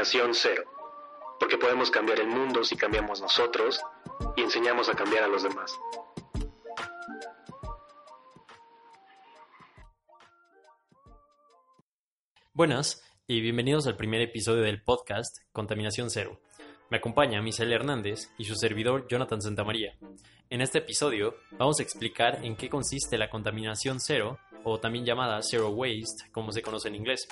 Contaminación Cero, porque podemos cambiar el mundo si cambiamos nosotros y enseñamos a cambiar a los demás. Buenas y bienvenidos al primer episodio del podcast Contaminación Cero. Me acompaña Misael Hernández y su servidor Jonathan Santamaría. En este episodio vamos a explicar en qué consiste la contaminación cero, o también llamada zero waste, como se conoce en inglés,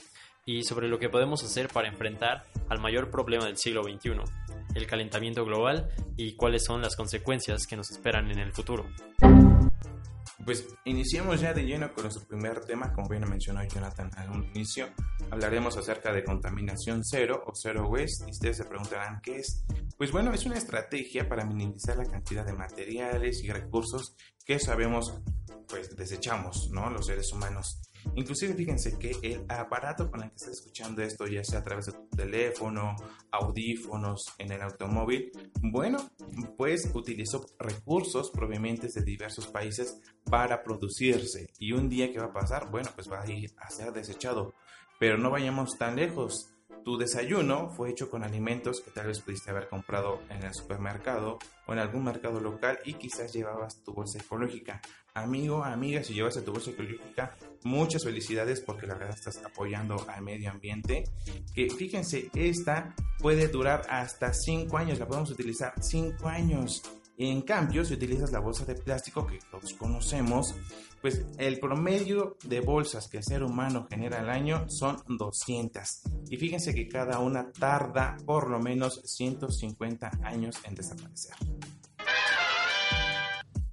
y sobre lo que podemos hacer para enfrentar al mayor problema del siglo XXI, el calentamiento global y cuáles son las consecuencias que nos esperan en el futuro. Pues iniciemos ya de lleno con nuestro primer tema, como bien mencionó Jonathan al inicio, hablaremos acerca de contaminación cero o zero waste y ustedes se preguntarán qué es. Pues bueno, es una estrategia para minimizar la cantidad de materiales y recursos que sabemos pues desechamos, ¿no? Los seres humanos. Inclusive fíjense que el aparato con el que está escuchando esto, ya sea a través de tu teléfono, audífonos, en el automóvil, bueno, pues utilizó recursos provenientes de diversos países para producirse. Y un día que va a pasar, bueno, pues va a ir a ser desechado. Pero no vayamos tan lejos. Tu desayuno fue hecho con alimentos que tal vez pudiste haber comprado en el supermercado o en algún mercado local y quizás llevabas tu bolsa ecológica. Amigo, amiga, si llevas tu bolsa ecológica, muchas felicidades porque la verdad estás apoyando al medio ambiente. Que fíjense, esta puede durar hasta 5 años, la podemos utilizar 5 años. En cambio, si utilizas la bolsa de plástico que todos conocemos, pues el promedio de bolsas que el ser humano genera al año son 200. Y fíjense que cada una tarda por lo menos 150 años en desaparecer.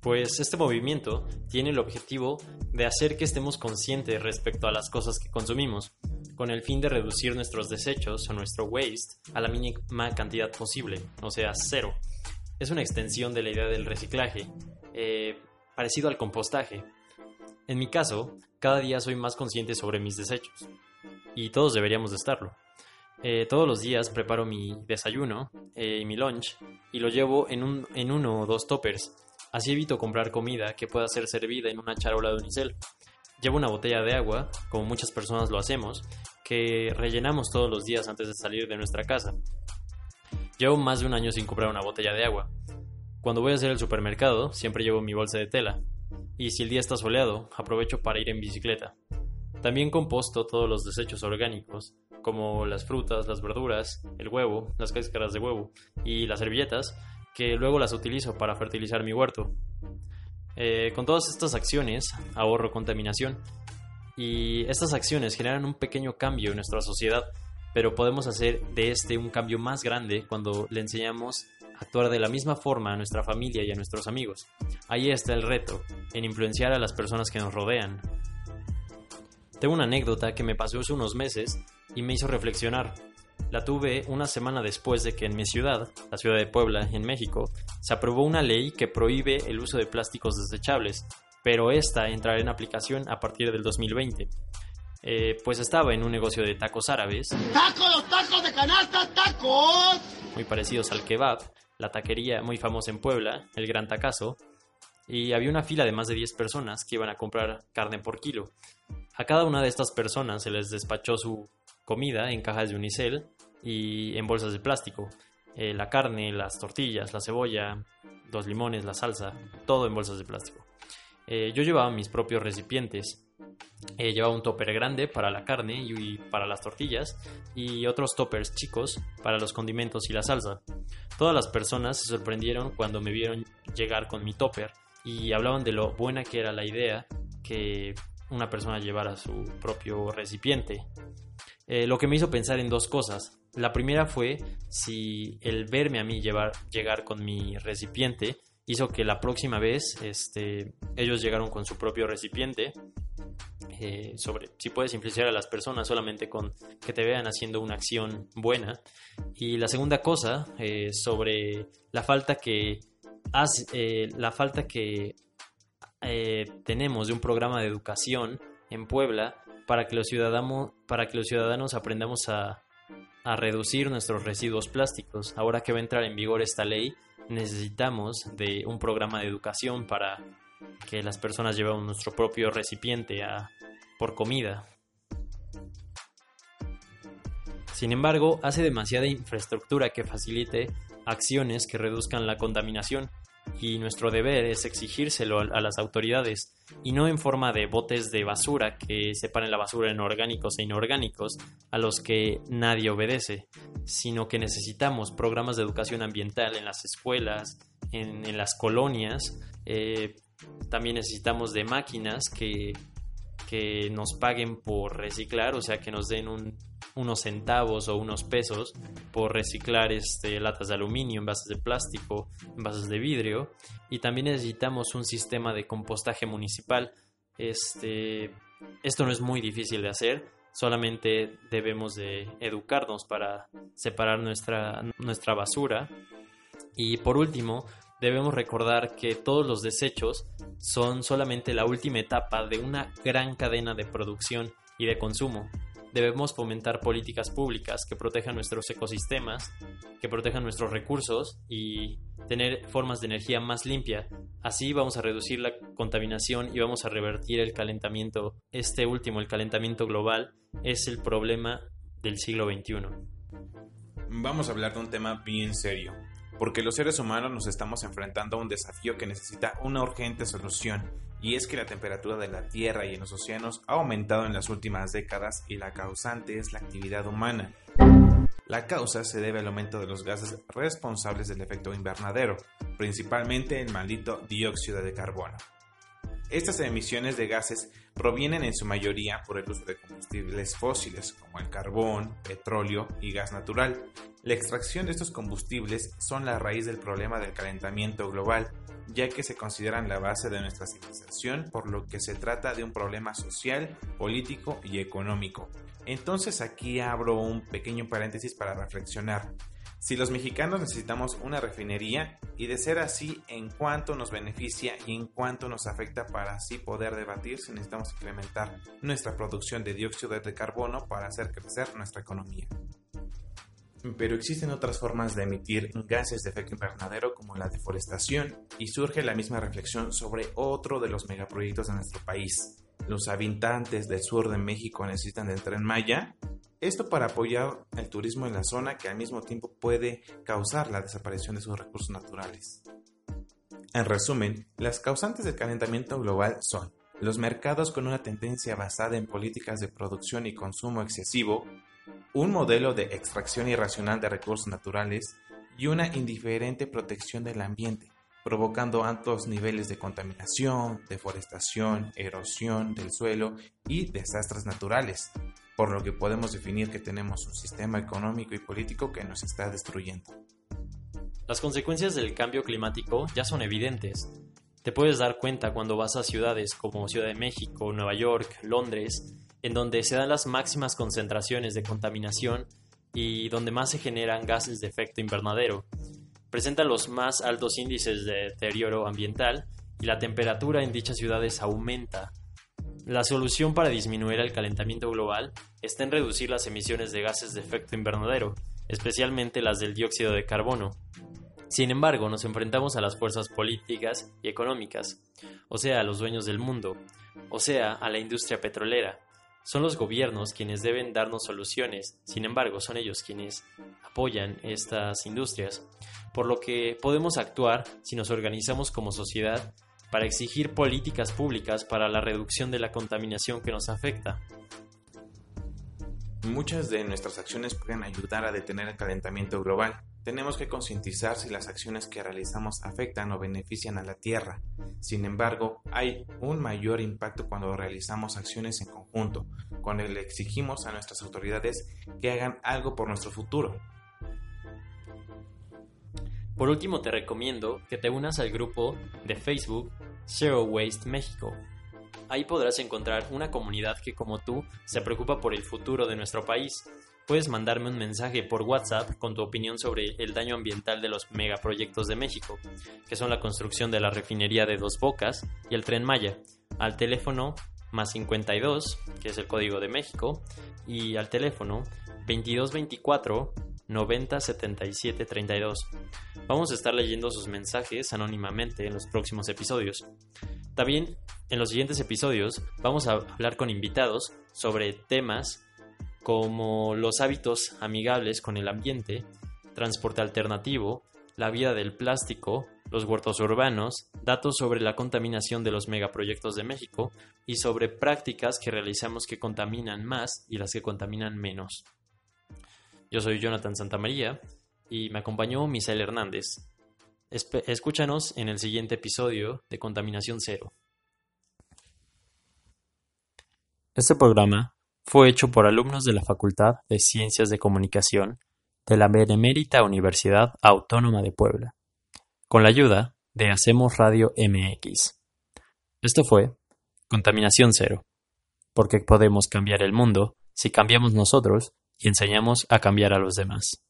Pues este movimiento tiene el objetivo de hacer que estemos conscientes respecto a las cosas que consumimos, con el fin de reducir nuestros desechos o nuestro waste a la mínima cantidad posible, o sea, cero. Es una extensión de la idea del reciclaje, eh, parecido al compostaje. En mi caso, cada día soy más consciente sobre mis desechos, y todos deberíamos de estarlo. Eh, todos los días preparo mi desayuno eh, y mi lunch y lo llevo en, un, en uno o dos toppers Así evito comprar comida que pueda ser servida en una charola de unicel. Llevo una botella de agua, como muchas personas lo hacemos, que rellenamos todos los días antes de salir de nuestra casa. Llevo más de un año sin comprar una botella de agua. Cuando voy a hacer el supermercado, siempre llevo mi bolsa de tela. Y si el día está soleado, aprovecho para ir en bicicleta. También composto todos los desechos orgánicos, como las frutas, las verduras, el huevo, las cáscaras de huevo y las servilletas, que luego las utilizo para fertilizar mi huerto. Eh, con todas estas acciones ahorro contaminación y estas acciones generan un pequeño cambio en nuestra sociedad, pero podemos hacer de este un cambio más grande cuando le enseñamos a actuar de la misma forma a nuestra familia y a nuestros amigos. Ahí está el reto, en influenciar a las personas que nos rodean. Tengo una anécdota que me pasó hace unos meses y me hizo reflexionar. La tuve una semana después de que en mi ciudad, la ciudad de Puebla, en México, se aprobó una ley que prohíbe el uso de plásticos desechables, pero esta entrará en aplicación a partir del 2020. Eh, pues estaba en un negocio de tacos árabes. ¡Tacos, tacos de canasta, tacos! Muy parecidos al kebab, la taquería muy famosa en Puebla, el Gran Tacazo, y había una fila de más de 10 personas que iban a comprar carne por kilo. A cada una de estas personas se les despachó su comida en cajas de unicel y en bolsas de plástico. Eh, la carne, las tortillas, la cebolla, los limones, la salsa, todo en bolsas de plástico. Eh, yo llevaba mis propios recipientes. Eh, llevaba un topper grande para la carne y, para las tortillas y otros toppers chicos para los condimentos y la salsa. Todas las personas se sorprendieron cuando me vieron llegar con mi topper y hablaban de lo buena que era la idea que una persona llevara su propio recipiente. Eh, lo que me hizo pensar en dos cosas. La primera fue si el verme a mí llegar con mi recipiente hizo que la próxima vez este, ellos llegaron con su propio recipiente. Eh, sobre si puedes influenciar a las personas solamente con que te vean haciendo una acción buena. Y la segunda cosa, eh, sobre la falta que haz- eh, la falta que eh, tenemos de un programa de educación en Puebla para que los ciudadanos, para que los ciudadanos aprendamos a, a reducir nuestros residuos plásticos. Ahora que va a entrar en vigor esta ley, necesitamos de un programa de educación para que las personas llevemos nuestro propio recipiente a- por comida. Sin embargo, hace demasiada infraestructura que facilite acciones que reduzcan la contaminación y nuestro deber es exigírselo a, las autoridades y no en forma de botes de basura que separen la basura en orgánicos e inorgánicos a los que nadie obedece, sino que necesitamos programas de educación ambiental en las escuelas, en, en las colonias, eh, también necesitamos de máquinas que, que nos paguen por reciclar, o sea, que nos den un- unos centavos o unos pesos por reciclar este, latas de aluminio, envases de plástico, envases de vidrio. Y también necesitamos un sistema de compostaje municipal. Este, esto no es muy difícil de hacer, solamente debemos de educarnos para separar nuestra, nuestra basura. Y por último, debemos recordar que todos los desechos son solamente la última etapa de una gran cadena de producción y de consumo. Debemos fomentar políticas públicas que protejan nuestros ecosistemas, que protejan nuestros recursos y tener formas de energía más limpia. Así vamos a reducir la contaminación y vamos a revertir el calentamiento. Este último, el calentamiento global, es el problema del siglo XXI. Vamos a hablar de un tema bien serio, porque los seres humanos nos estamos enfrentando a un desafío que necesita una urgente solución, y es que la temperatura de la Tierra y en los océanos ha aumentado en las últimas décadas y la causante es la actividad humana. La causa se debe al aumento de los gases responsables del efecto invernadero, principalmente el maldito dióxido de carbono. Estas emisiones de gases provienen en su mayoría por el uso de combustibles fósiles como el carbón, petróleo y gas natural. La extracción de estos combustibles son la raíz del problema del calentamiento global, ya que se consideran la base de nuestra civilización, por lo que se trata de un problema social, político y económico. Entonces aquí abro un pequeño paréntesis para reflexionar. Si los mexicanos necesitamos una refinería y de ser así, en cuánto nos beneficia y en cuánto nos afecta para así poder debatir si necesitamos incrementar nuestra producción de dióxido de carbono para hacer crecer nuestra economía. Pero existen otras formas de emitir gases de efecto invernadero como la deforestación y surge la misma reflexión sobre otro de los megaproyectos de nuestro país. Los habitantes del sur de México necesitan del tren Maya, esto para apoyar el turismo en la zona que al mismo tiempo puede causar la desaparición de sus recursos naturales. En resumen, las causantes del calentamiento global son los mercados con una tendencia basada en políticas de producción y consumo excesivo, un modelo de extracción irracional de recursos naturales y una indiferente protección del ambiente, provocando altos niveles de contaminación, deforestación, erosión del suelo y desastres naturales, por lo que podemos definir que tenemos un sistema económico y político que nos está destruyendo. Las consecuencias del cambio climático ya son evidentes. Te puedes dar cuenta cuando vas a ciudades como Ciudad de México, Nueva York, Londres, en donde se dan las máximas concentraciones de contaminación y donde más se generan gases de efecto invernadero. Presentan los más altos índices de deterioro ambiental y la temperatura en dichas ciudades aumenta. La solución para disminuir el calentamiento global está en reducir las emisiones de gases de efecto invernadero, especialmente las del dióxido de carbono. Sin embargo, nos enfrentamos a las fuerzas políticas y económicas, o sea, a los dueños del mundo, o sea, a la industria petrolera. Son los gobiernos quienes deben darnos soluciones, sin embargo, son ellos quienes apoyan estas industrias, por lo que podemos actuar si nos organizamos como sociedad para exigir políticas públicas para la reducción de la contaminación que nos afecta. Muchas de nuestras acciones pueden ayudar a detener el calentamiento global. Tenemos que concientizar si las acciones que realizamos afectan o benefician a la Tierra. Sin embargo, hay un mayor impacto cuando realizamos acciones en conjunto, cuando le exigimos a nuestras autoridades que hagan algo por nuestro futuro. Por último, te recomiendo que te unas al grupo de Facebook Zero Waste México. Ahí podrás encontrar una comunidad que como tú se preocupa por el futuro de nuestro país. Puedes mandarme un mensaje por WhatsApp con tu opinión sobre el daño ambiental de los megaproyectos de México, que son la construcción de la refinería de Dos Bocas y el tren Maya, al teléfono más 52, que es el código de México, y al teléfono 2224 90 77 32. Vamos a estar leyendo sus mensajes anónimamente en los próximos episodios. También en los siguientes episodios vamos a hablar con invitados sobre temas como los hábitos amigables con el ambiente, transporte alternativo, la vida del plástico, los huertos urbanos, datos sobre la contaminación de los megaproyectos de México y sobre prácticas que realizamos que contaminan más y las que contaminan menos. Yo soy Jonathan Santamaría y me acompañó Misael Hernández. escúchanos en el siguiente episodio de Contaminación Cero. Este programa fue hecho por alumnos de la Facultad de Ciencias de Comunicación de la Benemérita Universidad Autónoma de Puebla, con la ayuda de Hacemos Radio MX. Esto fue Contaminación Cero, porque podemos cambiar el mundo si cambiamos nosotros y enseñamos a cambiar a los demás.